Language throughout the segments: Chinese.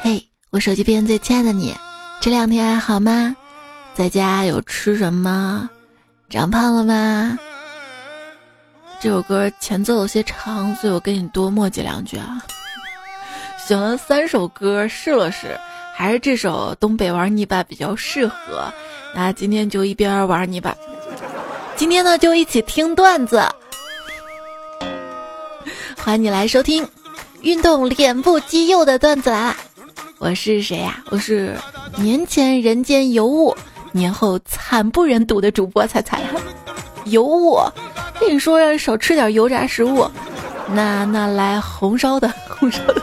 嘿，我手机边最亲爱的你，这两天还好吗？在家有吃什么？长胖了吗？这首歌前奏有些长，所以我跟你多墨迹两句啊。选了三首歌试了试，还是这首《东北玩泥巴》比较适合。那今天就一边玩泥巴，今天呢就一起听段子。欢迎你来收听运动脸部肌肉的段子来了。我是谁呀？我是年前人间尤物，年后惨不忍睹的主播彩彩。尤物，跟你说要少吃点油炸食物。那那来红烧的，红烧的。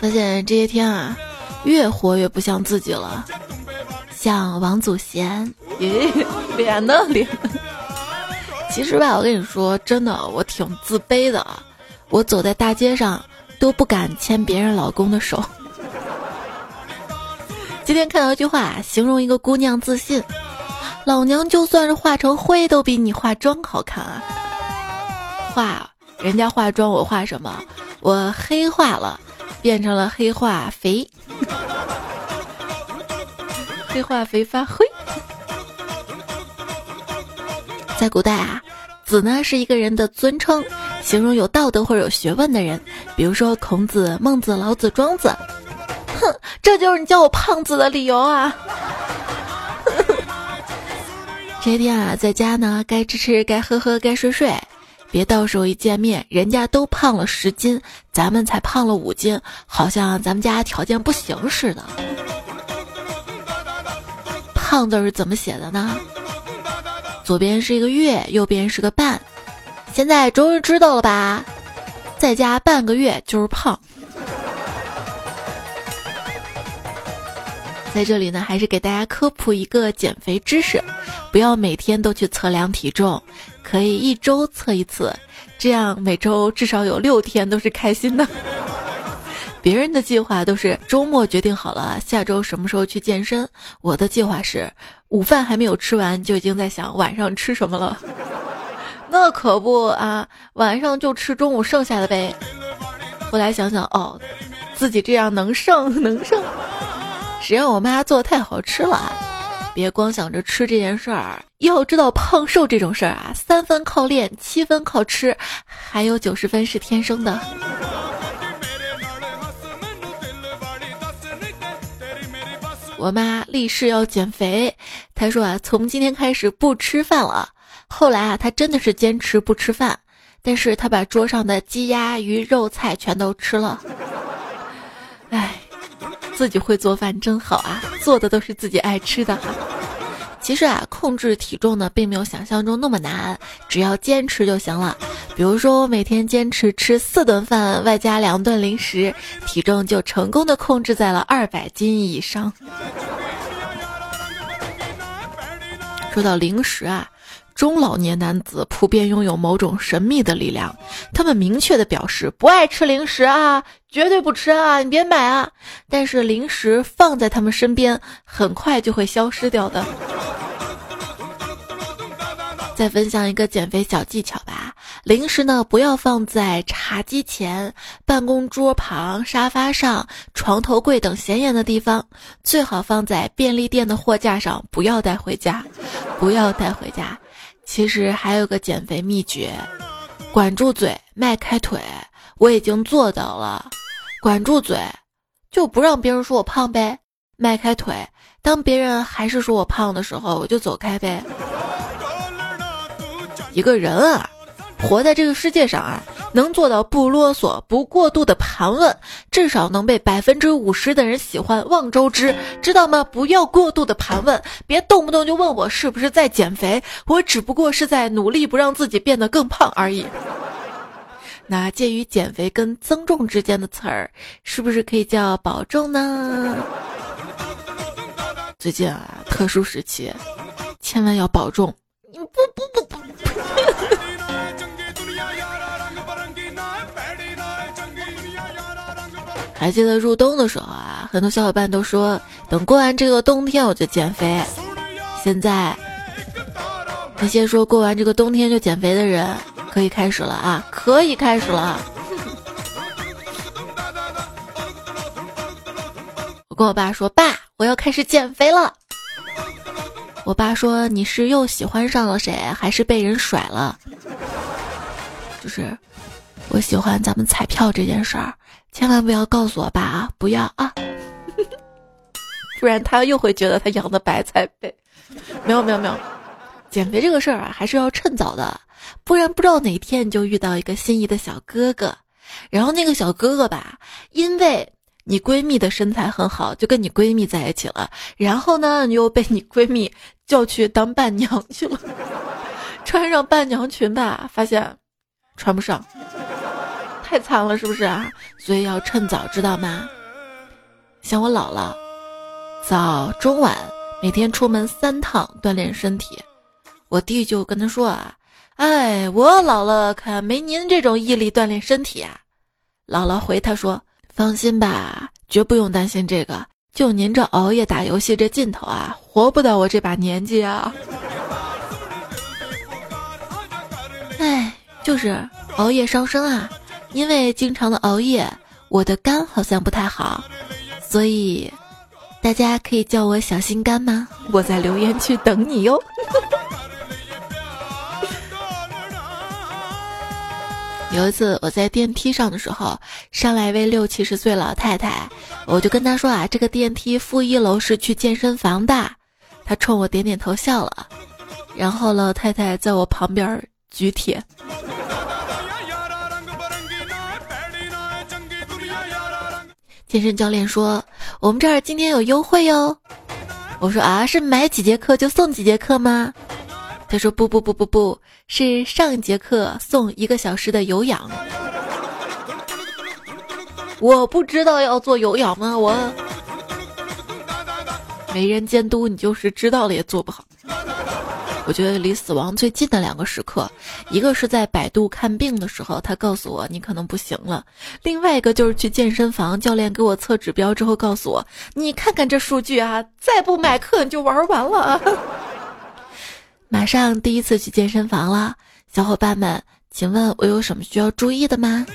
发现这些天啊，越活越不像自己了，像王祖贤，咦，脸呢脸？其实吧，我跟你说，真的，我挺自卑的，我走在大街上都不敢牵别人老公的手。今天看到一句话，形容一个姑娘自信：老娘就算是化成灰，都比你化妆好看啊！化人家化妆，我化什么？我黑化了。变成了黑化肥，黑化肥发灰。在古代啊，子呢是一个人的尊称，形容有道德或者有学问的人，比如说孔子、孟子、老子、庄子。哼，这就是你叫我胖子的理由啊！这天啊，在家呢，该吃吃，该喝喝，该睡睡。别到时候一见面，人家都胖了十斤，咱们才胖了五斤，好像咱们家条件不行似的。胖字是怎么写的呢？左边是一个月，右边是个半。现在终于知道了吧？在家半个月就是胖。在这里呢，还是给大家科普一个减肥知识：不要每天都去测量体重。可以一周测一次，这样每周至少有六天都是开心的。别人的计划都是周末决定好了下周什么时候去健身，我的计划是午饭还没有吃完就已经在想晚上吃什么了。那可不啊，晚上就吃中午剩下的呗。后来想想哦，自己这样能剩能剩，谁让我妈做的太好吃了啊。别光想着吃这件事儿，要知道胖瘦这种事儿啊，三分靠练，七分靠吃，还有九十分是天生的。我妈立誓要减肥，她说啊，从今天开始不吃饭了。后来啊，他真的是坚持不吃饭，但是他把桌上的鸡鸭鱼肉菜全都吃了。唉。自己会做饭真好啊，做的都是自己爱吃的。其实啊，控制体重呢，并没有想象中那么难，只要坚持就行了。比如说，我每天坚持吃四顿饭，外加两顿零食，体重就成功的控制在了二百斤以上。说到零食啊。中老年男子普遍拥有某种神秘的力量，他们明确的表示不爱吃零食啊，绝对不吃啊，你别买啊。但是零食放在他们身边，很快就会消失掉的。再分享一个减肥小技巧吧，零食呢不要放在茶几前、办公桌旁、沙发上、床头柜等显眼的地方，最好放在便利店的货架上，不要带回家，不要带回家。其实还有个减肥秘诀，管住嘴，迈开腿。我已经做到了，管住嘴，就不让别人说我胖呗。迈开腿，当别人还是说我胖的时候，我就走开呗。一个人啊，活在这个世界上啊。能做到不啰嗦、不过度的盘问，至少能被百分之五十的人喜欢。望周知，知道吗？不要过度的盘问，别动不动就问我是不是在减肥，我只不过是在努力不让自己变得更胖而已。那介于减肥跟增重之间的词儿，是不是可以叫保重呢？最近啊，特殊时期，千万要保重。不不不不。还记得入冬的时候啊很多小伙伴都说等过完这个冬天我就减肥。现在那些说过完这个冬天就减肥的人可以开始了啊可以开始了我跟我爸说爸我要开始减肥了。我爸说你是又喜欢上了谁还是被人甩了？就是我喜欢咱们彩票这件事儿千万不要告诉我爸啊，不要啊，不然他又会觉得他养的白菜被。没有没有没有，减肥这个事儿啊，还是要趁早的，不然不知道哪天你就遇到一个心仪的小哥哥，然后那个小哥哥吧，因为。你闺蜜的身材很好，就跟你闺蜜在一起了。然后呢，你又被你闺蜜叫去当伴娘去了，穿上伴娘裙吧，发现穿不上，太惨了，是不是啊？所以要趁早，知道吗？像我姥姥，早中晚每天出门三趟锻炼身体。我弟就跟他说啊：“哎，我老了，可没您这种毅力锻炼身体啊。”姥姥回他说。放心吧，绝不用担心这个。就您这熬夜打游戏这劲头啊，活不到我这把年纪啊！哎，就是熬夜伤身啊。因为经常的熬夜，我的肝好像不太好，所以大家可以叫我小心肝吗？我在留言区等你哟。有一次我在电梯上的时候，上来一位六七十岁老太太，我就跟她说啊，这个电梯负一楼是去健身房的。她冲我点点头笑了，然后老太太在我旁边举铁。健身教练说我们这儿今天有优惠哟。我说啊，是买几节课就送几节课吗？他说不不不不不是上一节课送一个小时的有氧，我不知道要做有氧吗？我没人监督，你就是知道了也做不好。我觉得离死亡最近的两个时刻，一个是在百度看病的时候，他告诉我你可能不行了；另外一个就是去健身房，教练给我测指标之后告诉我，你看看这数据啊，再不买课你就玩完了。马上第一次去健身房了，小伙伴们，请问我有什么需要注意的吗？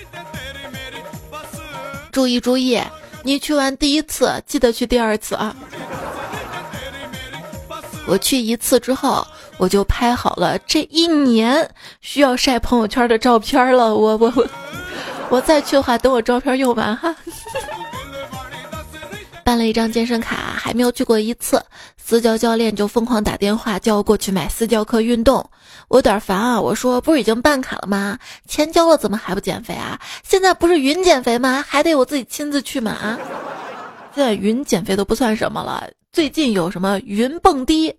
注意注意，你去完第一次，记得去第二次啊！我去一次之后，我就拍好了这一年需要晒朋友圈的照片了。我我我，我再去的话，等我照片用完哈。办了一张健身卡，还没有去过一次，私教教练就疯狂打电话叫我过去买私教课运动，我有点烦啊！我说不是已经办卡了吗？钱交了怎么还不减肥啊？现在不是云减肥吗？还得我自己亲自去吗？现在云减肥都不算什么了，最近有什么云蹦迪？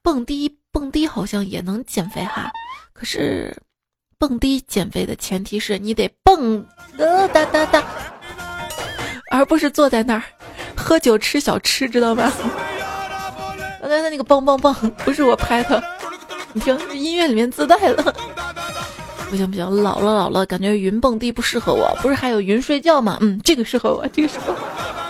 蹦迪蹦迪好像也能减肥哈，可是蹦迪减肥的前提是你得蹦哒哒哒，而不是坐在那儿。喝酒吃小吃，知道吧？刚才的那个棒棒棒不是我拍的，你听，音乐里面自带的。不行不行，老了老了，感觉云蹦迪不适合我。不是还有云睡觉吗？嗯，这个适合我，这个适合。我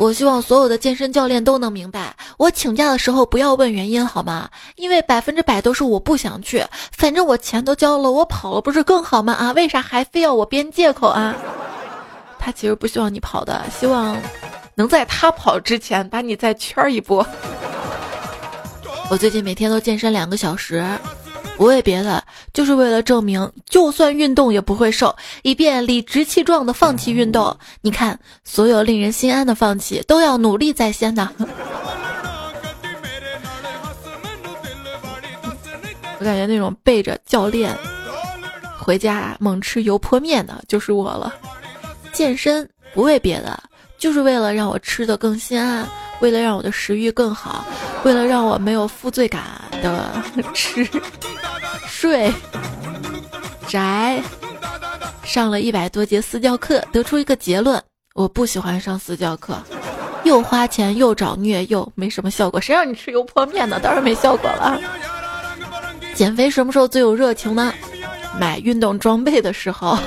我希望所有的健身教练都能明白，我请假的时候不要问原因，好吗？因为百分之百都是我不想去，反正我钱都交了，我跑了不是更好吗？啊，为啥还非要我编借口啊？他其实不希望你跑的，希望能在他跑之前把你再圈一波。我最近每天都健身两个小时。不为别的，就是为了证明，就算运动也不会瘦，以便理直气壮的放弃运动。你看，所有令人心安的放弃，都要努力在先的。我感觉那种背着教练回家猛吃油泼面的，就是我了。健身不为别的，就是为了让我吃的更心安，为了让我的食欲更好，为了让我没有负罪感的吃。睡宅上了一百多节私教课，得出一个结论：我不喜欢上私教课，又花钱又找虐又没什么效果。谁让你吃油泼面呢？当然没效果了。减肥什么时候最有热情呢？买运动装备的时候。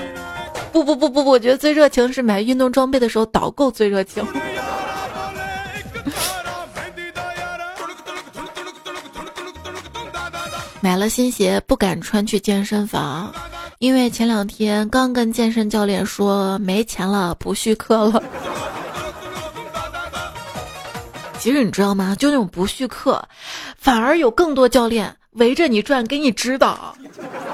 不不不不不，我觉得最热情是买运动装备的时候导购最热情。买了新鞋不敢穿去健身房，因为前两天刚跟健身教练说没钱了，不续课了。其实你知道吗？就那种不续课，反而有更多教练围着你转，给你指导，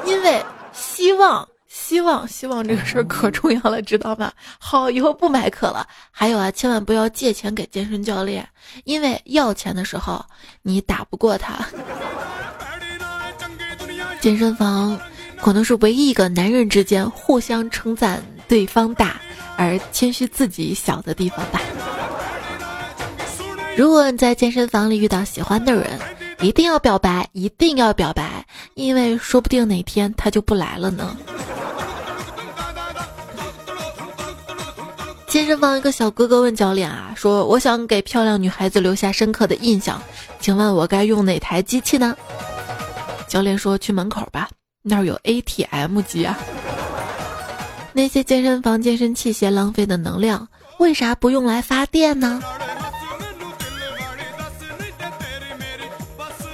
因为希望。希望希望这个事儿可重要了，知道吗？好，以后不买课了。还有啊，千万不要借钱给健身教练，因为要钱的时候你打不过他。健身房可能是唯一一个男人之间互相称赞对方大，而谦虚自己小的地方吧。如果你在健身房里遇到喜欢的人，一定要表白，一定要表白，因为说不定哪天他就不来了呢。健身房一个小哥哥问教练啊，说：“我想给漂亮女孩子留下深刻的印象，请问我该用哪台机器呢？”教练说：“去门口吧，那儿有 ATM 机啊。”那些健身房健身器械浪费的能量，为啥不用来发电呢？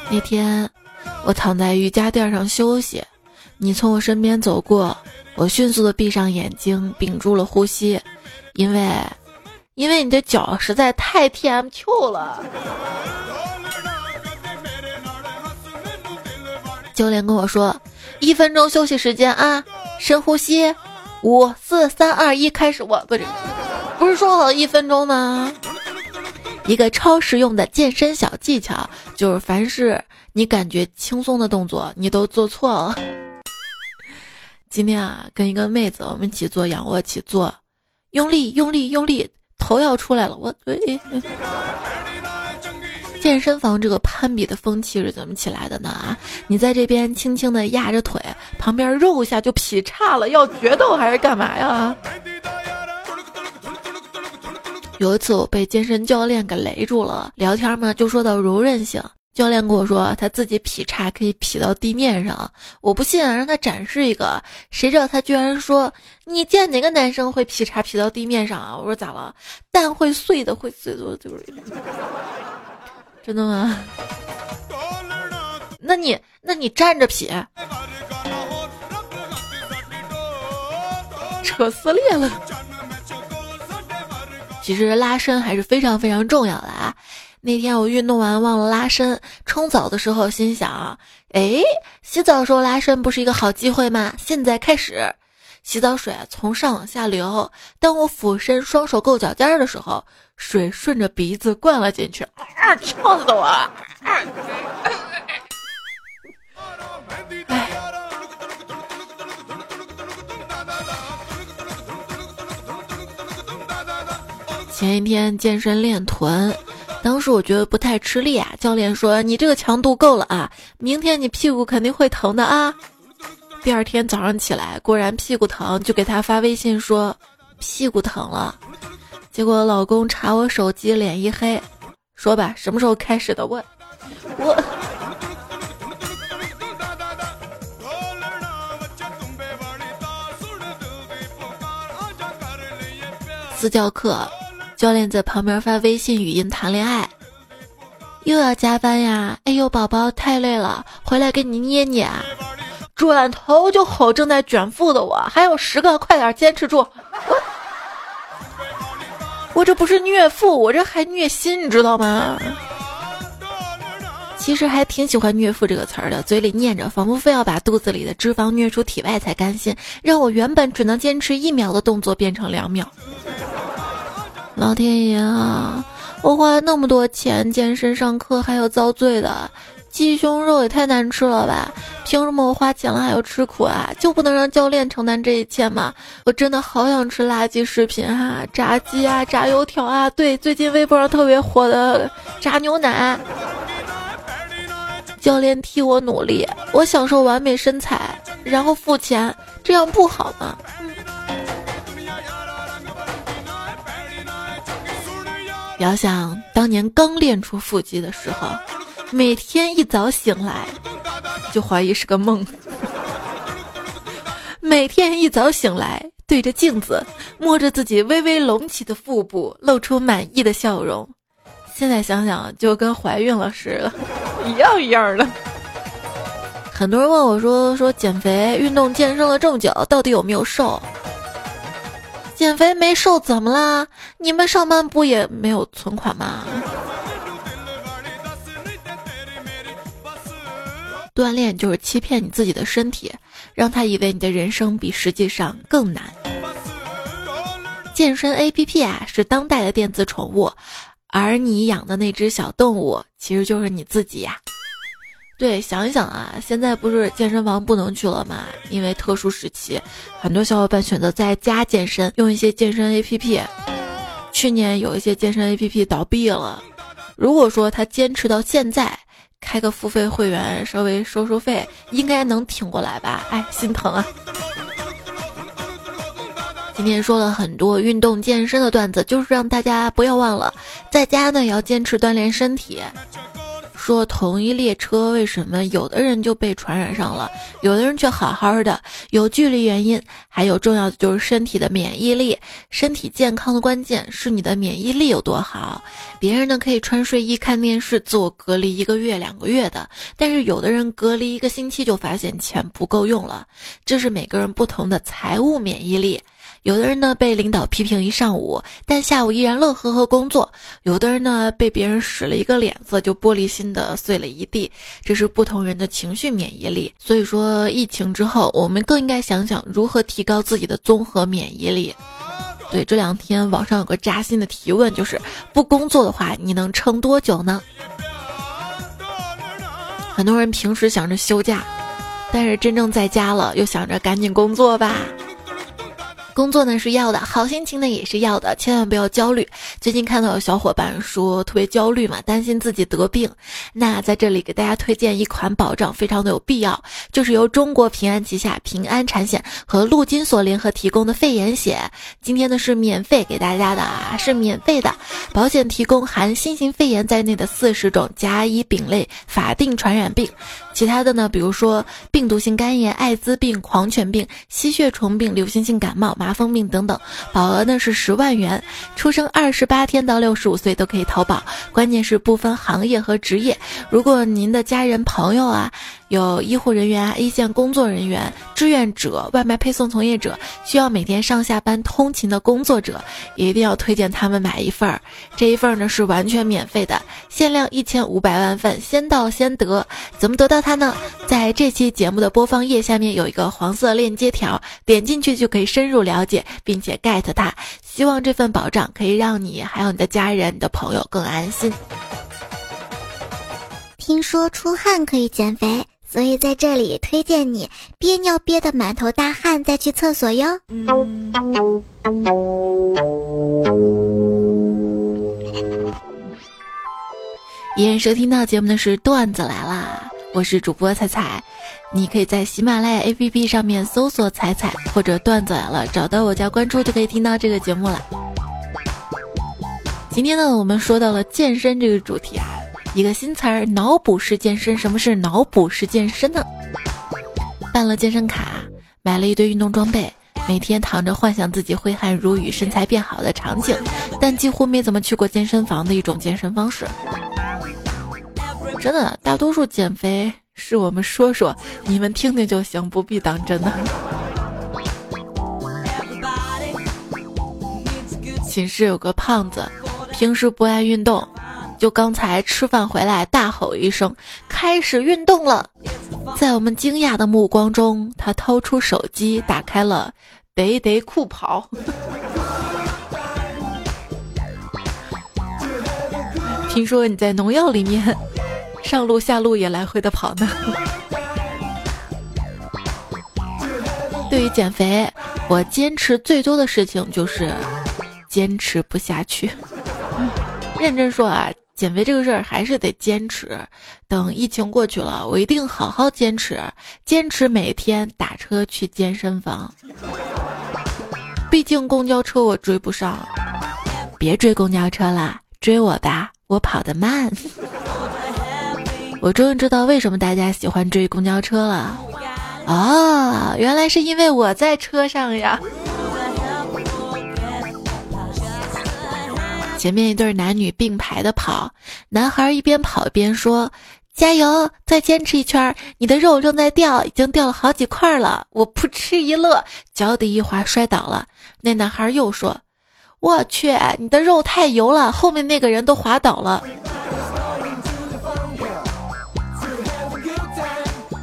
那天我躺在瑜伽垫上休息，你从我身边走过，我迅速的闭上眼睛，屏住了呼吸。因为，因为你的脚实在太 TMQ 了。教练跟我说，一分钟休息时间啊，深呼吸，五四三二一，开始。我不是，不是说好一分钟吗？一个超实用的健身小技巧，就是凡是你感觉轻松的动作，你都做错了。今天啊，跟一个妹子，我们一起做仰卧起坐。用力，用力，用力，头要出来了！我对，健身房这个攀比的风气是怎么起来的呢？啊，你在这边轻轻的压着腿，旁边肉一下就劈叉了，要决斗还是干嘛呀？有一次我被健身教练给雷住了，聊天嘛就说到柔韧性。教练跟我说，他自己劈叉可以劈到地面上，我不信，让他展示一个。谁知道他居然说：“你见哪个男生会劈叉劈到地面上啊？”我说：“咋了？蛋会碎的，会碎的，就是真的吗？那你那你站着劈，扯撕裂了。其实拉伸还是非常非常重要的啊。”那天我运动完忘了拉伸，冲澡的时候心想，哎，洗澡时候拉伸不是一个好机会吗？现在开始，洗澡水从上往下流，当我俯身双手够脚尖的时候，水顺着鼻子灌了进去，啊，呛死我了！啊前一天健身练臀。当时我觉得不太吃力啊，教练说你这个强度够了啊，明天你屁股肯定会疼的啊。第二天早上起来，果然屁股疼，就给他发微信说屁股疼了。结果老公查我手机，脸一黑，说吧，什么时候开始的？我我私教课。教练在旁边发微信语音谈恋爱，又要加班呀！哎呦，宝宝太累了，回来给你捏捏。转头就吼正在卷腹的我，还有十个，快点坚持住！我这不是虐腹，我这还虐心，你知道吗？其实还挺喜欢“虐腹”这个词儿的，嘴里念着，仿佛非要把肚子里的脂肪虐出体外才甘心，让我原本只能坚持一秒的动作变成两秒。老天爷啊！我花了那么多钱健身上课，还有遭罪的鸡胸肉也太难吃了吧？凭什么我花钱了还要吃苦啊？就不能让教练承担这一切吗？我真的好想吃垃圾食品啊，炸鸡啊，炸油条啊，对，最近微博上特别火的 炸牛奶。教练替我努力，我享受完美身材，然后付钱，这样不好吗？遥想当年刚练出腹肌的时候，每天一早醒来就怀疑是个梦。每天一早醒来，对着镜子摸着自己微微隆起的腹部，露出满意的笑容。现在想想，就跟怀孕了似的，一样一样的。很多人问我说说减肥、运动、健身了这么久，到底有没有瘦？减肥没瘦怎么啦？你们上班不也没有存款吗？锻炼就是欺骗你自己的身体，让他以为你的人生比实际上更难。健身 A P P 啊，是当代的电子宠物，而你养的那只小动物其实就是你自己呀。对，想一想啊，现在不是健身房不能去了吗？因为特殊时期，很多小伙伴选择在家健身，用一些健身 APP。去年有一些健身 APP 倒闭了，如果说他坚持到现在，开个付费会员，稍微收收费，应该能挺过来吧？哎，心疼啊！今天说了很多运动健身的段子，就是让大家不要忘了，在家呢也要坚持锻炼身体。说同一列车为什么有的人就被传染上了，有的人却好好的？有距离原因，还有重要的就是身体的免疫力。身体健康的关键是你的免疫力有多好。别人呢可以穿睡衣看电视，自我隔离一个月两个月的，但是有的人隔离一个星期就发现钱不够用了。这是每个人不同的财务免疫力。有的人呢被领导批评一上午，但下午依然乐呵呵工作；有的人呢被别人使了一个脸色就玻璃心的碎了一地。这是不同人的情绪免疫力。所以说，疫情之后，我们更应该想想如何提高自己的综合免疫力。对，这两天网上有个扎心的提问，就是不工作的话，你能撑多久呢？很多人平时想着休假，但是真正在家了，又想着赶紧工作吧。工作呢是要的，好心情呢也是要的，千万不要焦虑。最近看到有小伙伴说特别焦虑嘛，担心自己得病。那在这里给大家推荐一款保障，非常的有必要，就是由中国平安旗下平安产险和陆金所联合提供的肺炎险。今天呢是免费给大家的啊，是免费的。保险提供含新型肺炎在内的四十种甲乙丙类法定传染病。其他的呢，比如说病毒性肝炎、艾滋病、狂犬病、吸血虫病、流行性感冒、麻风病等等，保额呢是十万元。出生二十八天到六十五岁都可以投保，关键是不分行业和职业。如果您的家人朋友啊。有医护人员、一线工作人员、志愿者、外卖配送从业者，需要每天上下班通勤的工作者，也一定要推荐他们买一份儿。这一份儿呢是完全免费的，限量一千五百万份，先到先得。怎么得到它呢？在这期节目的播放页下面有一个黄色链接条，点进去就可以深入了解，并且 get 它。希望这份保障可以让你还有你的家人、你的朋友更安心。听说出汗可以减肥。所以在这里推荐你憋尿憋得满头大汗再去厕所哟。依然收听到节目的是段子来啦，我是主播彩彩，你可以在喜马拉雅 APP 上面搜索彩彩或者段子来了，找到我加关注就可以听到这个节目了。今天呢，我们说到了健身这个主题啊。一个新词儿，脑补式健身。什么是脑补式健身呢？办了健身卡，买了一堆运动装备，每天躺着幻想自己挥汗如雨、身材变好的场景，但几乎没怎么去过健身房的一种健身方式。真的，大多数减肥是我们说说，你们听听就行，不必当真的。寝室有个胖子，平时不爱运动。就刚才吃饭回来，大吼一声，开始运动了。在我们惊讶的目光中，他掏出手机，打开了得得酷跑。听说你在农药里面上路下路也来回的跑呢。对于减肥，我坚持最多的事情就是坚持不下去。认真说啊。减肥这个事儿还是得坚持，等疫情过去了，我一定好好坚持，坚持每天打车去健身房。毕竟公交车我追不上，别追公交车了，追我吧，我跑得慢。我终于知道为什么大家喜欢追公交车了，哦，原来是因为我在车上呀。前面一对男女并排的跑，男孩一边跑一边说：“加油，再坚持一圈，你的肉正在掉，已经掉了好几块了。我扑哧一乐，脚底一滑摔倒了。那男孩又说：“我去，你的肉太油了，后面那个人都滑倒了。”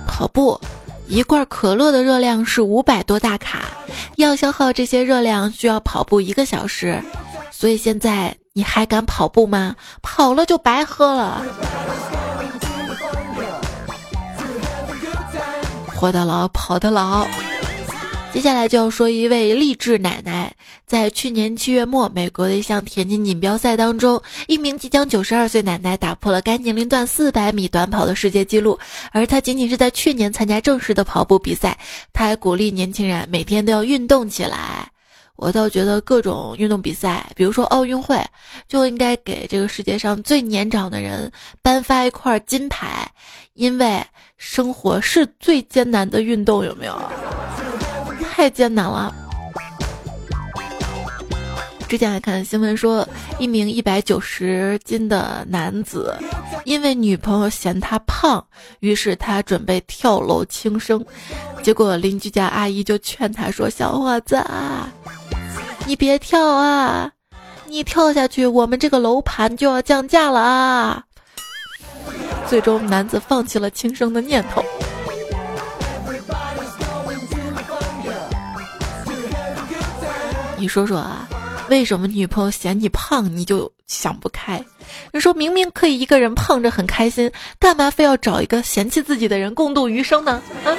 跑步，一罐可乐的热量是五百多大卡，要消耗这些热量需要跑步一个小时，所以现在你还敢跑步吗？跑了就白喝了。活得牢，跑得牢。接下来就要说一位励志奶奶，在去年七月末，美国的一项田径锦标赛当中，一名即将九十二岁奶奶打破了该年龄段四百米短跑的世界纪录，而她仅仅是在去年参加正式的跑步比赛。她还鼓励年轻人每天都要运动起来。我倒觉得各种运动比赛，比如说奥运会，就应该给这个世界上最年长的人颁发一块金牌，因为。生活是最艰难的运动，有没有？太艰难了。之前还看新闻说，一名一百九十斤的男子，因为女朋友嫌他胖，于是他准备跳楼轻生。结果邻居家阿姨就劝他说：“小伙子，啊，你别跳啊，你跳下去，我们这个楼盘就要降价了啊。”最终，男子放弃了轻生的念头。你说说啊，为什么女朋友嫌你胖你就想不开？你说明明可以一个人胖着很开心，干嘛非要找一个嫌弃自己的人共度余生呢？啊！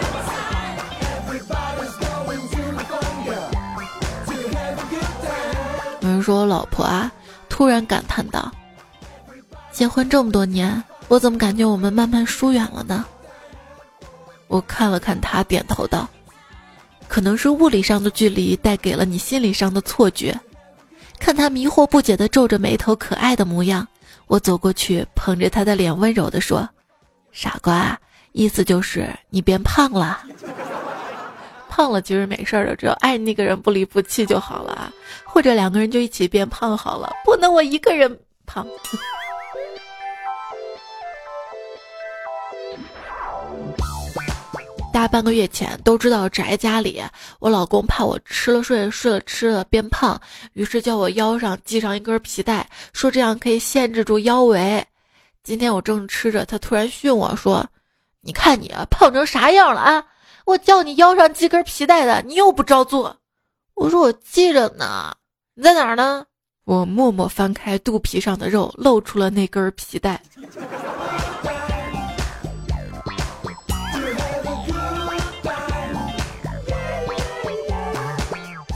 说我老婆啊，突然感叹道：“结婚这么多年。”我怎么感觉我们慢慢疏远了呢？我看了看他，点头道：“可能是物理上的距离带给了你心理上的错觉。”看他迷惑不解的皱着眉头，可爱的模样，我走过去，捧着他的脸，温柔的说：“傻瓜，意思就是你变胖了。胖了其实没事的，只要爱那个人不离不弃就好了啊，或者两个人就一起变胖好了，不能我一个人胖。”大半个月前，都知道宅家里，我老公怕我吃了睡，睡了吃了变胖，于是叫我腰上系上一根皮带，说这样可以限制住腰围。今天我正吃着，他突然训我说：“你看你胖成啥样了啊！我叫你腰上系根皮带的，你又不照做。”我说：“我记着呢，你在哪儿呢？”我默默翻开肚皮上的肉，露出了那根皮带。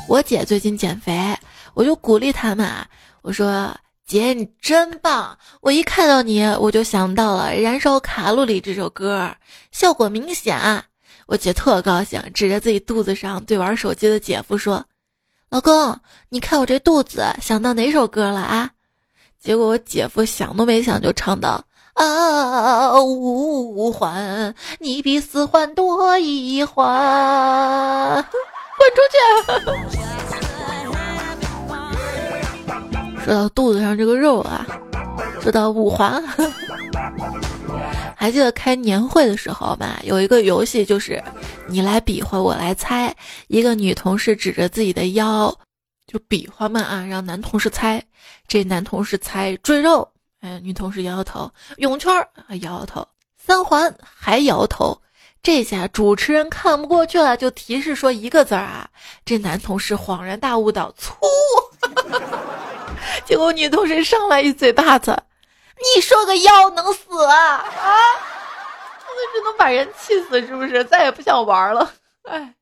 我姐最近减肥，我就鼓励她嘛。我说：“姐，你真棒！我一看到你，我就想到了《燃烧卡路里》这首歌，效果明显。”我姐特高兴，指着自己肚子上对玩手机的姐夫说：“老公，你看我这肚子，想到哪首歌了啊？”结果我姐夫想都没想就唱到：“啊，五环，你比四环多一环。”滚出去！说到肚子上这个肉啊，说到五环，还记得开年会的时候吧？有一个游戏就是你来比划，我来猜。一个女同事指着自己的腰就比划嘛啊，让男同事猜。这男同事猜赘肉，哎，女同事摇摇头。泳圈儿摇摇头，三环还摇头。这下主持人看不过去了，就提示说一个字儿啊。这男同事恍然大悟道：“粗。”结果女同事上来一嘴巴子：“你说个妖能死啊？啊！这能把人气死是不是？再也不想玩了。哎，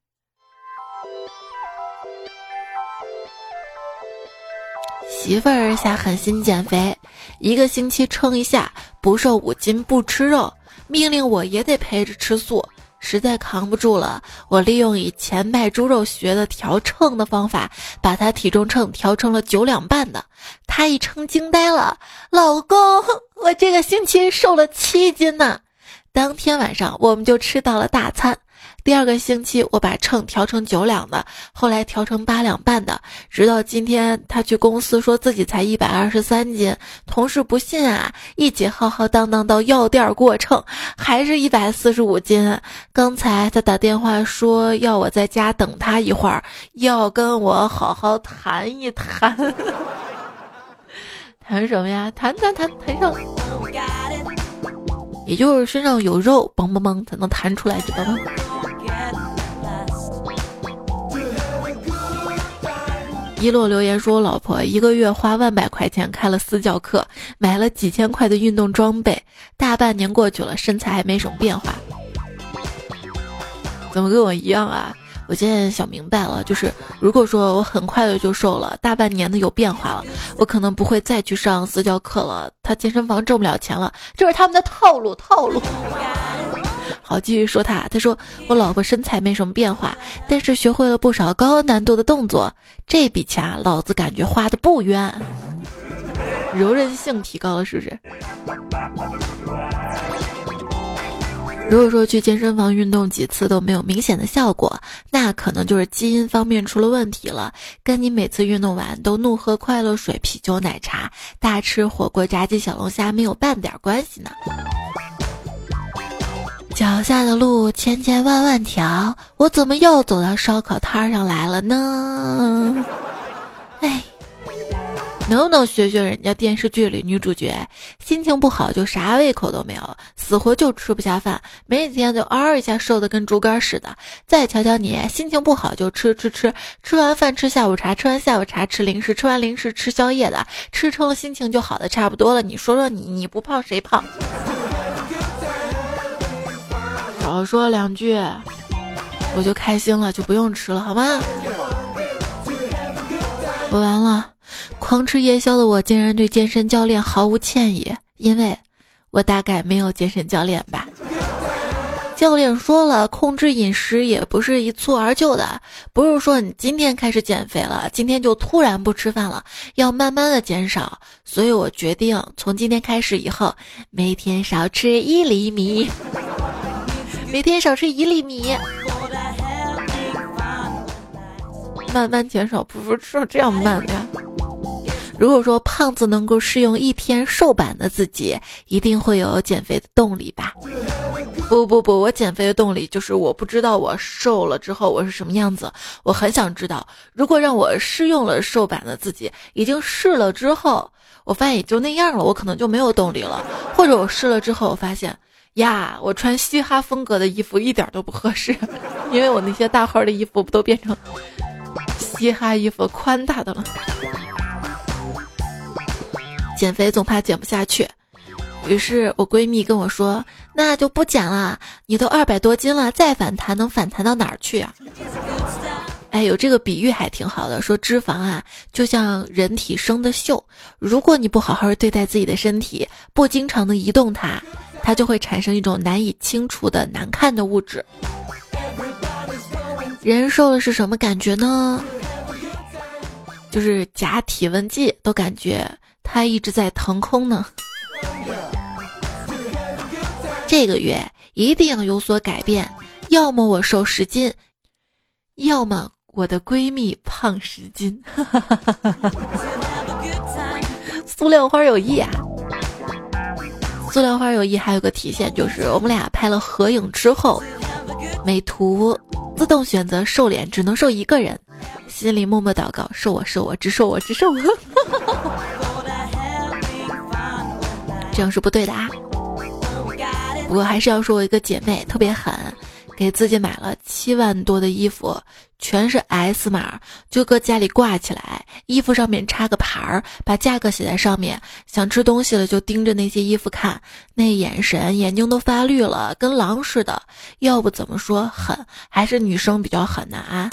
媳妇儿下狠心减肥，一个星期称一下，不瘦五斤不吃肉，命令我也得陪着吃素。实在扛不住了，我利用以前卖猪肉学的调秤的方法，把他体重秤调成了九两半的。他一称惊呆了，老公，我这个星期瘦了七斤呢。当天晚上我们就吃到了大餐，第二个星期我把秤调成九两的，后来调成八两半的，直到今天他去公司说自己才一百二十三斤，同事不信啊，一起浩浩荡荡到药店过秤，还是一百四十五斤。刚才他打电话说要我在家等他一会儿，要跟我好好谈一谈。谈什么呀？谈谈谈谈上，也就是身上有肉，嘣嘣嘣才能弹出来，知道吗？一落留言说：“我老婆一个月花万百块钱开了私教课，买了几千块的运动装备，大半年过去了，身材还没什么变化。怎么跟我一样啊？”我现在想明白了，就是如果说我很快的就瘦了，大半年的有变化了，我可能不会再去上私教课了。他健身房挣不了钱了，这是他们的套路套路。好，继续说他，他说我老婆身材没什么变化，但是学会了不少高难度的动作，这笔钱老子感觉花的不冤。柔韧性提高了，是不是？如果说去健身房运动几次都没有明显的效果，那可能就是基因方面出了问题了，跟你每次运动完都怒喝快乐水、啤酒、奶茶、大吃火锅、炸鸡、小龙虾没有半点关系呢。脚下的路千千万万条，我怎么又走到烧烤摊上来了呢？哎。能不能学学人家电视剧里女主角，心情不好就啥胃口都没有，死活就吃不下饭，没几天就嗷一下瘦的跟猪肝似的。再瞧瞧你，心情不好就吃吃吃，吃完饭吃下午茶，吃完下午茶吃零食，吃完零食吃宵夜的，吃撑了心情就好的差不多了。你说说你，你不胖谁胖？少说两句，我就开心了，就不用吃了，好吗？我完了。狂吃夜宵的我，竟然对健身教练毫无歉意，因为我大概没有健身教练吧。教练说了，控制饮食也不是一蹴而就的，不是说你今天开始减肥了，今天就突然不吃饭了，要慢慢的减少。所以我决定从今天开始以后，每天少吃一厘米，每天少吃一粒米，慢慢减少，不如吃这样慢呀。如果说胖子能够适用一天瘦版的自己，一定会有减肥的动力吧？不不不，我减肥的动力就是我不知道我瘦了之后我是什么样子，我很想知道。如果让我试用了瘦版的自己，已经试了之后，我发现也就那样了，我可能就没有动力了。或者我试了之后，我发现呀，我穿嘻哈风格的衣服一点都不合适，因为我那些大号的衣服不都变成嘻哈衣服宽大的了。减肥总怕减不下去，于是我闺蜜跟我说：“那就不减了，你都二百多斤了，再反弹能反弹到哪儿去啊？”哎，有这个比喻还挺好的，说脂肪啊就像人体生的锈，如果你不好好对待自己的身体，不经常的移动它，它就会产生一种难以清除的难看的物质。人瘦了是什么感觉呢？就是假体温计都感觉。它一直在腾空呢。这个月一定要有所改变，要么我瘦十斤，要么我的闺蜜胖十斤。塑料花有意啊！塑料花友谊还有个体现就是，我们俩拍了合影之后，美图自动选择瘦脸，只能瘦一个人，心里默默祷告：瘦我，瘦我，只瘦我，只瘦我。这样是不对的啊！不过还是要说，我一个姐妹特别狠，给自己买了七万多的衣服，全是 S 码，就搁家里挂起来，衣服上面插个牌儿，把价格写在上面。想吃东西了就盯着那些衣服看，那眼神眼睛都发绿了，跟狼似的。要不怎么说狠？还是女生比较狠呢啊！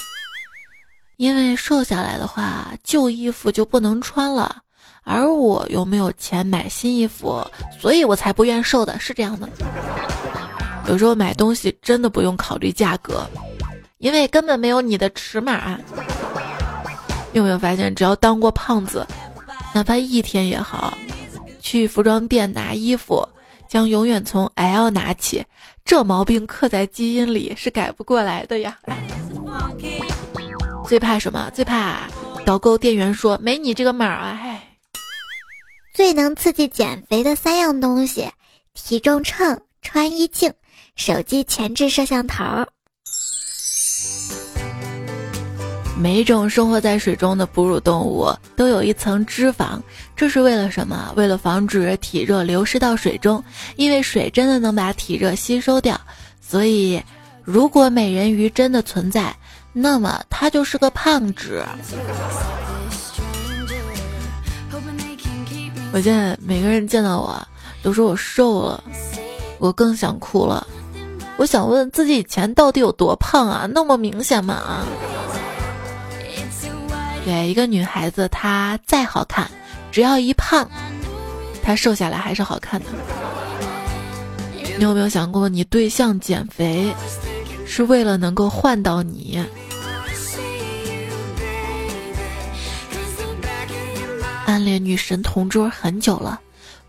因为瘦下来的话，旧衣服就不能穿了。而我又没有钱买新衣服，所以我才不愿瘦的，是这样的。有时候买东西真的不用考虑价格，因为根本没有你的尺码。有没有发现，只要当过胖子，哪怕一天也好，去服装店拿衣服，将永远从 L 拿起，这毛病刻在基因里是改不过来的呀。最怕什么？最怕导购店员说没你这个码啊！唉。最能刺激减肥的三样东西：体重秤、穿衣镜、手机前置摄像头。每一种生活在水中的哺乳动物都有一层脂肪，这是为了什么？为了防止体热流失到水中，因为水真的能把体热吸收掉。所以，如果美人鱼真的存在，那么它就是个胖子。我现在每个人见到我都说我瘦了，我更想哭了。我想问自己以前到底有多胖啊？那么明显吗？啊？对一个女孩子，她再好看，只要一胖，她瘦下来还是好看的。你有没有想过，你对象减肥是为了能够换到你？暗恋女神同桌很久了，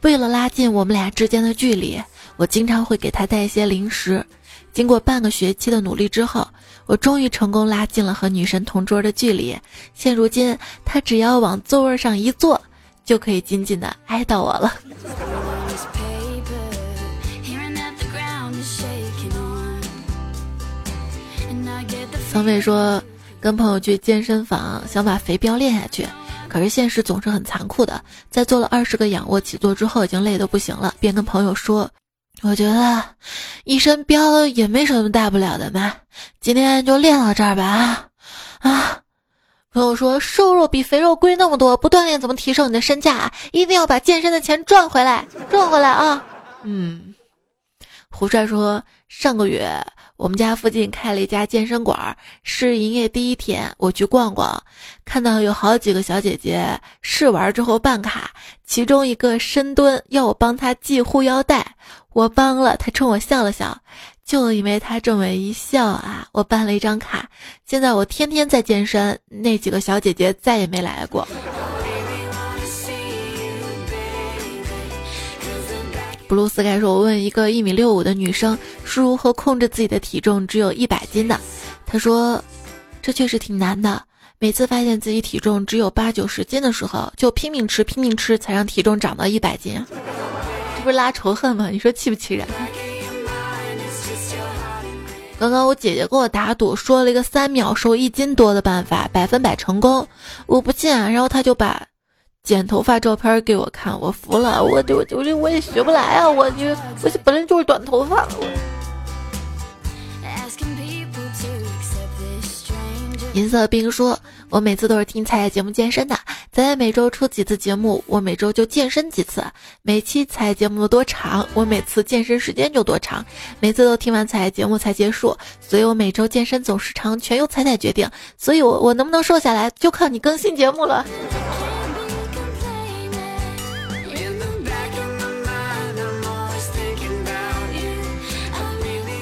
为了拉近我们俩之间的距离，我经常会给她带一些零食。经过半个学期的努力之后，我终于成功拉近了和女神同桌的距离。现如今，她只要往座位上一坐，就可以紧紧的挨到我了。曾伟说，跟朋友去健身房，想把肥膘练下去，可是现实总是很残酷的。在做了二十个仰卧起坐之后，已经累得不行了，便跟朋友说。我觉得一身膘也没什么大不了的嘛，今天就练到这儿吧啊啊！朋友说瘦肉比肥肉贵那么多，不锻炼怎么提升你的身价？一定要把健身的钱赚回来，赚回来啊！嗯，胡帅说上个月。我们家附近开了一家健身馆，试营业第一天，我去逛逛，看到有好几个小姐姐试完之后办卡，其中一个深蹲要我帮她系护腰带，我帮了，他冲我笑了笑，就因为他这么一笑啊，我办了一张卡，现在我天天在健身，那几个小姐姐再也没来过。布鲁斯盖说：“我问一个一米六五的女生是如何控制自己的体重只有一百斤的。”她说：“这确实挺难的。每次发现自己体重只有八九十斤的时候，就拼命吃，拼命吃，才让体重长到一百斤。这不是拉仇恨吗？你说气不气人？”刚刚我姐姐跟我打赌，说了一个三秒瘦一斤多的办法，百分百成功。我不信啊，然后她就把。剪头发照片给我看，我服了，我我我这我也学不来啊，我就我本来就是短头发。银色冰说：“我每次都是听彩彩节目健身的，咱彩每周出几次节目，我每周就健身几次。每期彩彩节目多长，我每次健身时间就多长。每次都听完彩彩节目才结束，所以我每周健身总时长全由彩彩决定。所以我我能不能瘦下来，就靠你更新节目了。”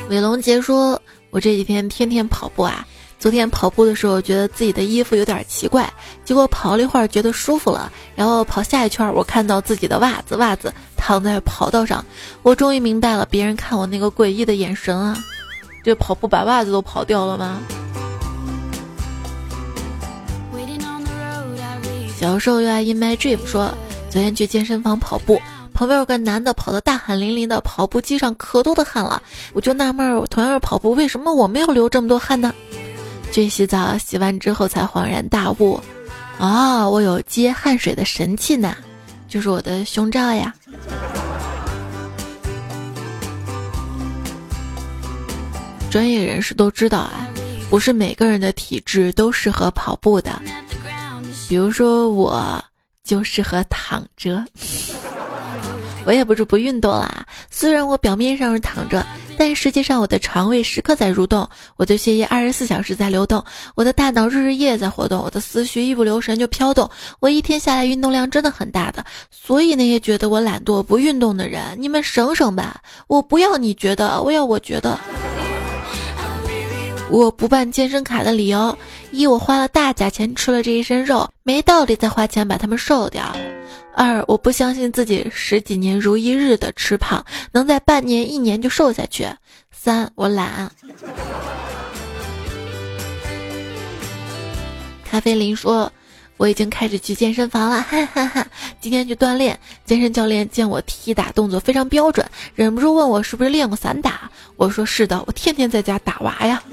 伟龙杰说：“我这几天天天跑步啊，昨天跑步的时候觉得自己的衣服有点奇怪，结果跑了一会儿觉得舒服了，然后跑下一圈，我看到自己的袜子，袜子躺在跑道上，我终于明白了别人看我那个诡异的眼神啊，这跑步把袜子都跑掉了吗？”小时候又爱 In My Dream 说：“昨天去健身房跑步。”旁边有个男的跑得大汗淋漓的，跑步机上可多的汗了，我就纳闷儿，同样是跑步，为什么我没有流这么多汗呢？去洗澡，洗完之后才恍然大悟，啊，我有接汗水的神器呢，就是我的胸罩呀。专业人士都知道啊，不是每个人的体质都适合跑步的，比如说我就适合躺着。我也不是不运动啦，虽然我表面上是躺着，但实际上我的肠胃时刻在蠕动，我的血液二十四小时在流动，我的大脑日日夜在活动，我的思绪一不留神就飘动。我一天下来运动量真的很大的，所以那些觉得我懒惰不运动的人，你们省省吧！我不要你觉得，我要我觉得。我不办健身卡的理由：一，我花了大价钱吃了这一身肉，没道理再花钱把它们瘦掉。二，我不相信自己十几年如一日的吃胖，能在半年、一年就瘦下去。三，我懒。咖啡林说。我已经开始去健身房了，哈哈哈！今天去锻炼，健身教练见我踢打动作非常标准，忍不住问我是不是练过散打。我说是的，我天天在家打娃呀。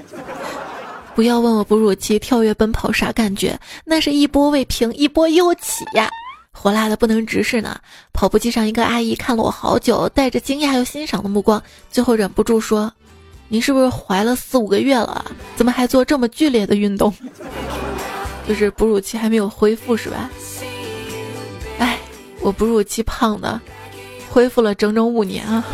不要问我哺乳期跳跃奔跑啥感觉，那是一波未平一波又起呀，火辣的不能直视呢。跑步机上一个阿姨看了我好久，带着惊讶又欣赏的目光，最后忍不住说：“你是不是怀了四五个月了？怎么还做这么剧烈的运动？” 就是哺乳期还没有恢复是吧？哎，我哺乳期胖的，恢复了整整五年啊！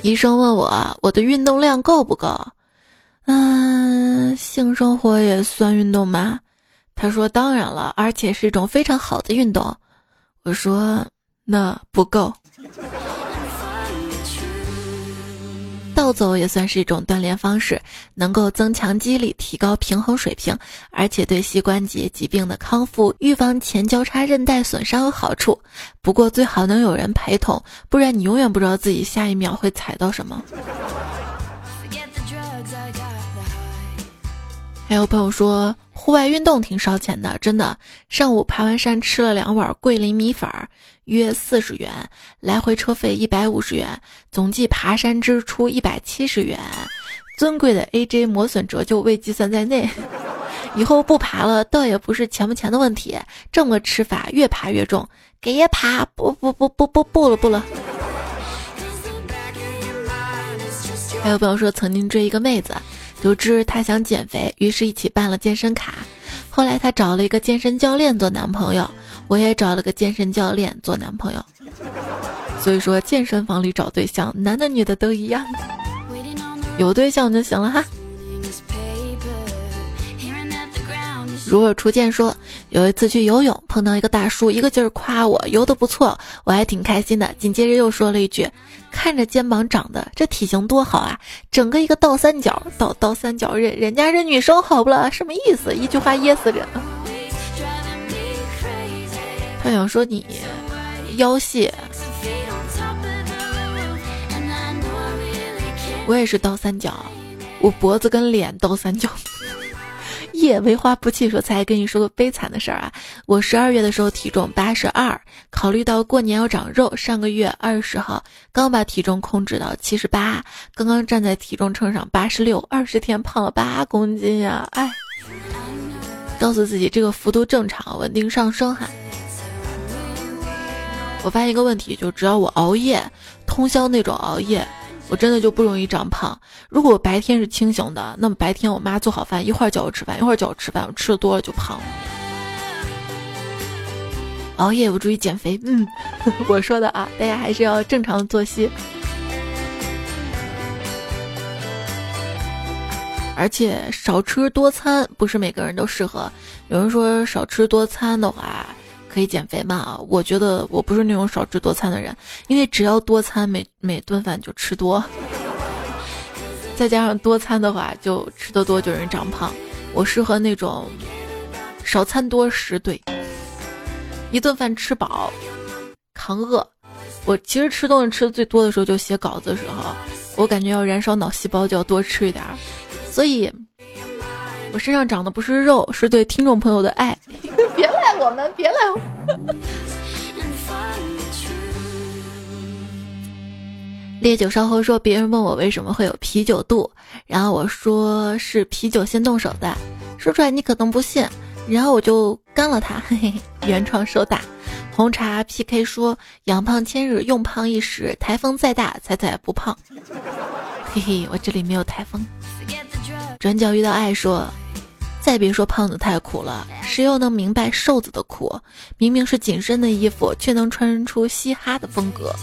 医生问我我的运动量够不够？嗯，性生活也算运动吗？他说当然了，而且是一种非常好的运动。我说那不够。倒走也算是一种锻炼方式，能够增强肌力、提高平衡水平，而且对膝关节疾病的康复、预防前交叉韧带损伤有好处。不过最好能有人陪同，不然你永远不知道自己下一秒会踩到什么。还有朋友说，户外运动挺烧钱的，真的。上午爬完山吃了两碗桂林米粉，约四十元，来回车费一百五十元，总计爬山支出一百七十元。尊贵的 AJ 磨损折旧未计算在内。以后不爬了，倒也不是钱不钱的问题，这么吃法，越爬越重。给爷爬，不不不不不不了不了。还有朋友说，曾经追一个妹子。得知他想减肥，于是一起办了健身卡。后来他找了一个健身教练做男朋友，我也找了个健身教练做男朋友。所以说，健身房里找对象，男的女的都一样，有对象就行了哈。如尔初见说，有一次去游泳，碰到一个大叔，一个劲儿夸我游的不错，我还挺开心的。紧接着又说了一句。看着肩膀长的这体型多好啊，整个一个倒三角，倒倒三角人人家这女生好不了，什么意思？一句话噎死人。他想说你腰细，我也是倒三角，我脖子跟脸倒三角。夜为花不弃说：“才跟你说个悲惨的事儿啊！我十二月的时候体重八十二，考虑到过年要长肉，上个月二十号刚把体重控制到七十八，刚刚站在体重秤上八十六，二十天胖了八公斤呀！哎，告诉自己这个幅度正常，稳定上升哈。我发现一个问题，就只要我熬夜，通宵那种熬夜。”我真的就不容易长胖。如果我白天是清醒的，那么白天我妈做好饭，一会儿叫我吃饭，一会儿叫我吃饭，我吃的多了就胖了。熬夜有助于减肥，嗯，我说的啊，大家还是要正常作息，而且少吃多餐不是每个人都适合。有人说少吃多餐的话。可以减肥嘛？我觉得我不是那种少吃多餐的人，因为只要多餐，每每顿饭就吃多，再加上多餐的话，就吃的多就容易长胖。我适合那种少餐多食，对，一顿饭吃饱，扛饿。我其实吃东西吃的最多的时候，就写稿子的时候，我感觉要燃烧脑细胞，就要多吃一点。所以，我身上长的不是肉，是对听众朋友的爱。别 我们，别来。烈酒稍后说，别人问我为什么会有啤酒肚，然后我说是啤酒先动手的，说出来你可能不信，然后我就干了他，嘿嘿，原创手打。红茶 PK 说，养胖千日，用胖一时，台风再大，彩彩不胖。嘿嘿，我这里没有台风。转角遇到爱说。再别说胖子太苦了，谁又能明白瘦子的苦？明明是紧身的衣服，却能穿出嘻哈的风格。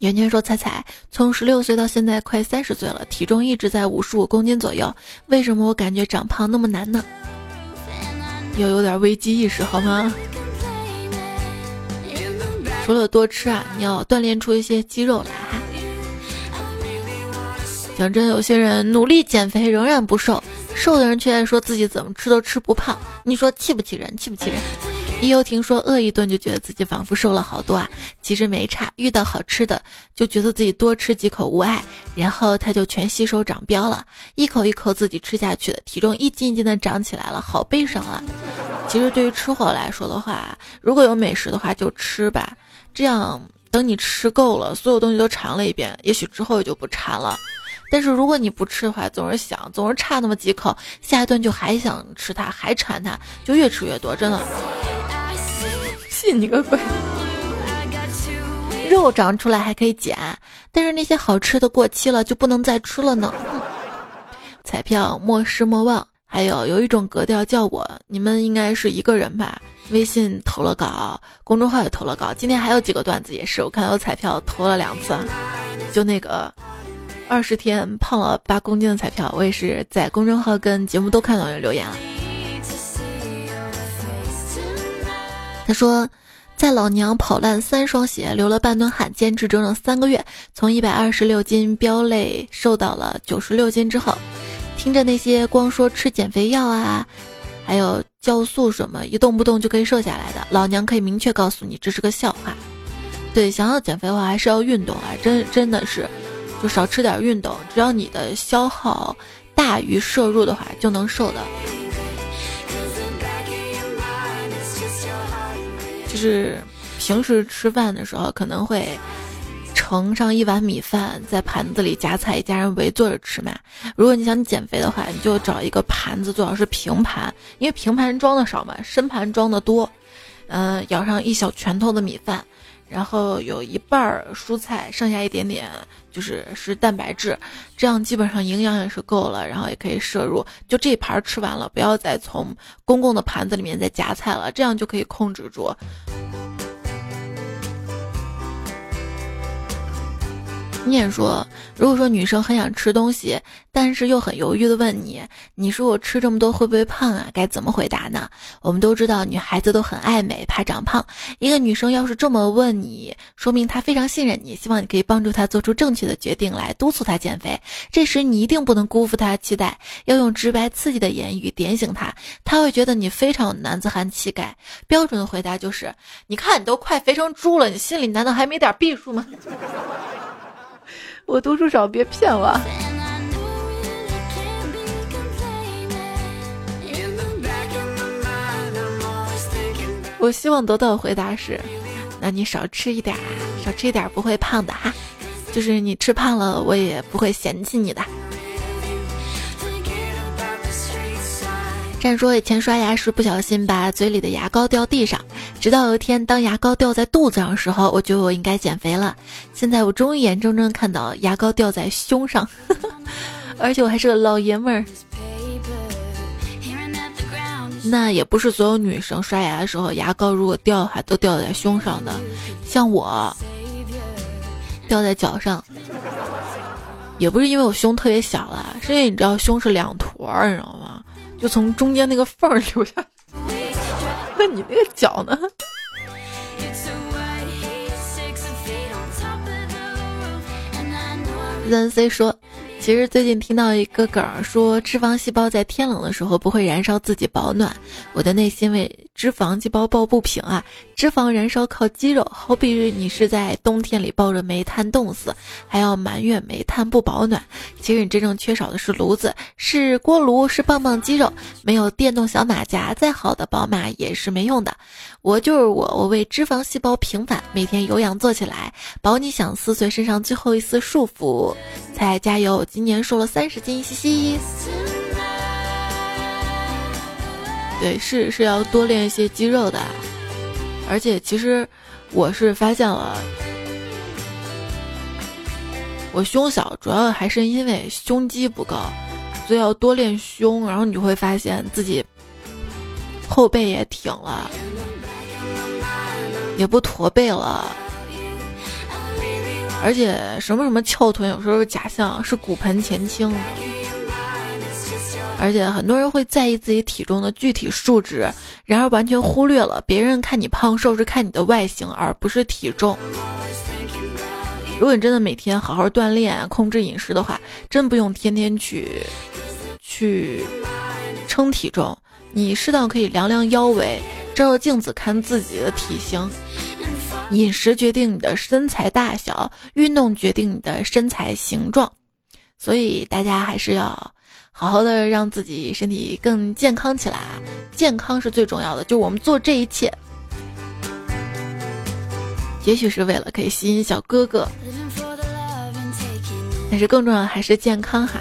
圆圈说：“彩彩，从十六岁到现在快三十岁了，体重一直在五十五公斤左右，为什么我感觉长胖那么难呢？要有点危机意识好吗？除了多吃啊，你要锻炼出一些肌肉来。”讲真，有些人努力减肥仍然不瘦，瘦的人却在说自己怎么吃都吃不胖，你说气不气人？气不气人？一又听说饿一顿就觉得自己仿佛瘦了好多啊，其实没差。遇到好吃的就觉得自己多吃几口无碍，然后他就全吸收长膘了，一口一口自己吃下去的，体重一斤一斤的长起来了，好悲伤啊！其实对于吃货来说的话，如果有美食的话就吃吧，这样等你吃够了，所有东西都尝了一遍，也许之后也就不馋了。但是如果你不吃的话，总是想，总是差那么几口，下一顿就还想吃它，还馋它，就越吃越多，真的。信你个鬼！肉长出来还可以减，但是那些好吃的过期了就不能再吃了呢。彩票莫失莫忘，还有有一种格调叫我，你们应该是一个人吧？微信投了稿，公众号也投了稿，今天还有几个段子也是，我看到彩票投了两次，就那个。二十天胖了八公斤的彩票，我也是在公众号跟节目都看到有留言了。他说，在老娘跑烂三双鞋，流了半吨汗，坚持整整三个月，从一百二十六斤飙泪瘦到了九十六斤之后，听着那些光说吃减肥药啊，还有酵素什么，一动不动就可以瘦下来的，老娘可以明确告诉你，这是个笑话。对，想要减肥的话，还是要运动啊，真真的是。就少吃点运动，只要你的消耗大于摄入的话，就能瘦的。就是平时吃饭的时候，可能会盛上一碗米饭，在盘子里夹菜，一家人围坐着吃嘛。如果你想减肥的话，你就找一个盘子，最好是平盘，因为平盘装的少嘛，深盘装的多。嗯，舀上一小拳头的米饭。然后有一半儿蔬菜，剩下一点点就是是蛋白质，这样基本上营养也是够了，然后也可以摄入。就这盘吃完了，不要再从公共的盘子里面再夹菜了，这样就可以控制住。你也说，如果说女生很想吃东西，但是又很犹豫的问你，你说我吃这么多会不会胖啊？该怎么回答呢？我们都知道女孩子都很爱美，怕长胖。一个女生要是这么问你，说明她非常信任你，希望你可以帮助她做出正确的决定来督促她减肥。这时你一定不能辜负她的期待，要用直白刺激的言语点醒她，她会觉得你非常有男子汉气概。标准的回答就是：你看你都快肥成猪了，你心里难道还没点逼数吗？我读书少，别骗我。我希望得到的回答是：那你少吃一点，少吃一点不会胖的哈。就是你吃胖了，我也不会嫌弃你的。战说以前刷牙时不小心把嘴里的牙膏掉地上，直到有一天当牙膏掉在肚子上的时候，我觉得我应该减肥了。现在我终于眼睁睁看到牙膏掉在胸上，而且我还是个老爷们儿。那也不是所有女生刷牙的时候牙膏如果掉的话都掉在胸上的，像我掉在脚上，也不是因为我胸特别小了，是因为你知道胸是两坨儿，你知道吗？就从中间那个缝儿流下，那你那个脚呢？Z C 说。其实最近听到一个梗儿说，脂肪细胞在天冷的时候不会燃烧自己保暖，我的内心为脂肪细胞抱不平啊！脂肪燃烧靠肌肉，好比你是在冬天里抱着煤炭冻死，还要埋怨煤炭不保暖。其实你真正缺少的是炉子，是锅炉，是棒棒肌肉。没有电动小马甲，再好的宝马也是没用的。我就是我，我为脂肪细胞平反，每天有氧做起来，保你想撕碎身上最后一丝束缚。才加油，今年瘦了三十斤，嘻嘻。对，是是要多练一些肌肉的，而且其实我是发现了，我胸小，主要还是因为胸肌不够，所以要多练胸，然后你就会发现自己后背也挺了。也不驼背了，而且什么什么翘臀，有时候是假象是骨盆前倾。而且很多人会在意自己体重的具体数值，然而完全忽略了别人看你胖瘦是看你的外形，而不是体重。如果你真的每天好好锻炼、控制饮食的话，真不用天天去。去称体重，你适当可以量量腰围，照照镜子看自己的体型。饮食决定你的身材大小，运动决定你的身材形状，所以大家还是要好好的让自己身体更健康起来啊。健康是最重要的，就我们做这一切，也许是为了可以吸引小哥哥，但是更重要的还是健康哈，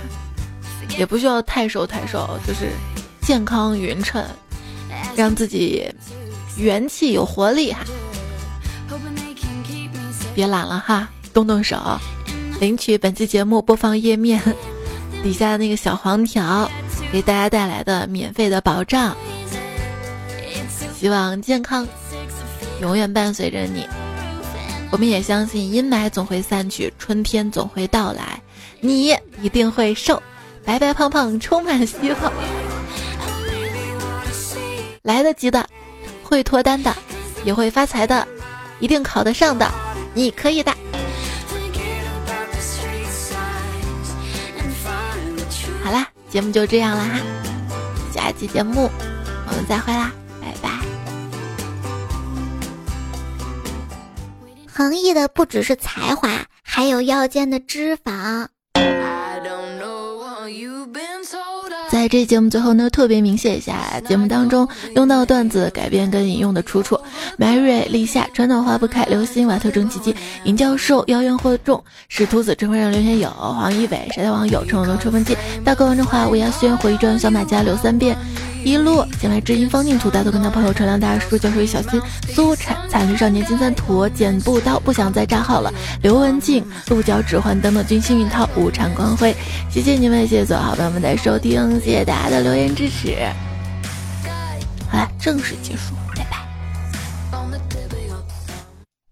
也不需要太瘦太瘦，就是健康匀称，让自己元气有活力哈。别懒了哈，动动手，领取本期节目播放页面底下的那个小黄条，给大家带来的免费的保障。希望健康永远伴随着你。我们也相信阴霾总会散去，春天总会到来，你一定会瘦，白白胖胖，充满希望。来得及的，会脱单的，也会发财的，一定考得上的。你可以的。好啦，节目就这样了哈，下期节目我们再会啦，拜拜。横溢的不只是才华，还有腰间的脂肪。在这节目最后呢，特别明谢一下节目当中用到段子改编跟引用的出处。：：Mary、立夏、传统花不开、流星、瓦特、征奇迹、尹教授、妖言惑众、使徒子、郑会让、刘学友、黄一伟、沙雕网友、陈文龙、吹风机、大哥王振华、吴亚轩、回转小马甲、刘三变。一路前来知音方净土，大头跟他朋友车辆大叔教授小心，苏产惨绿少年金三坨剪不刀，不想再炸号了。刘文静鹿角指环等等，军幸运套无常光辉，谢谢你们，谢谢所有好朋友们的收听，谢谢大家的留言支持。好了，正式结束。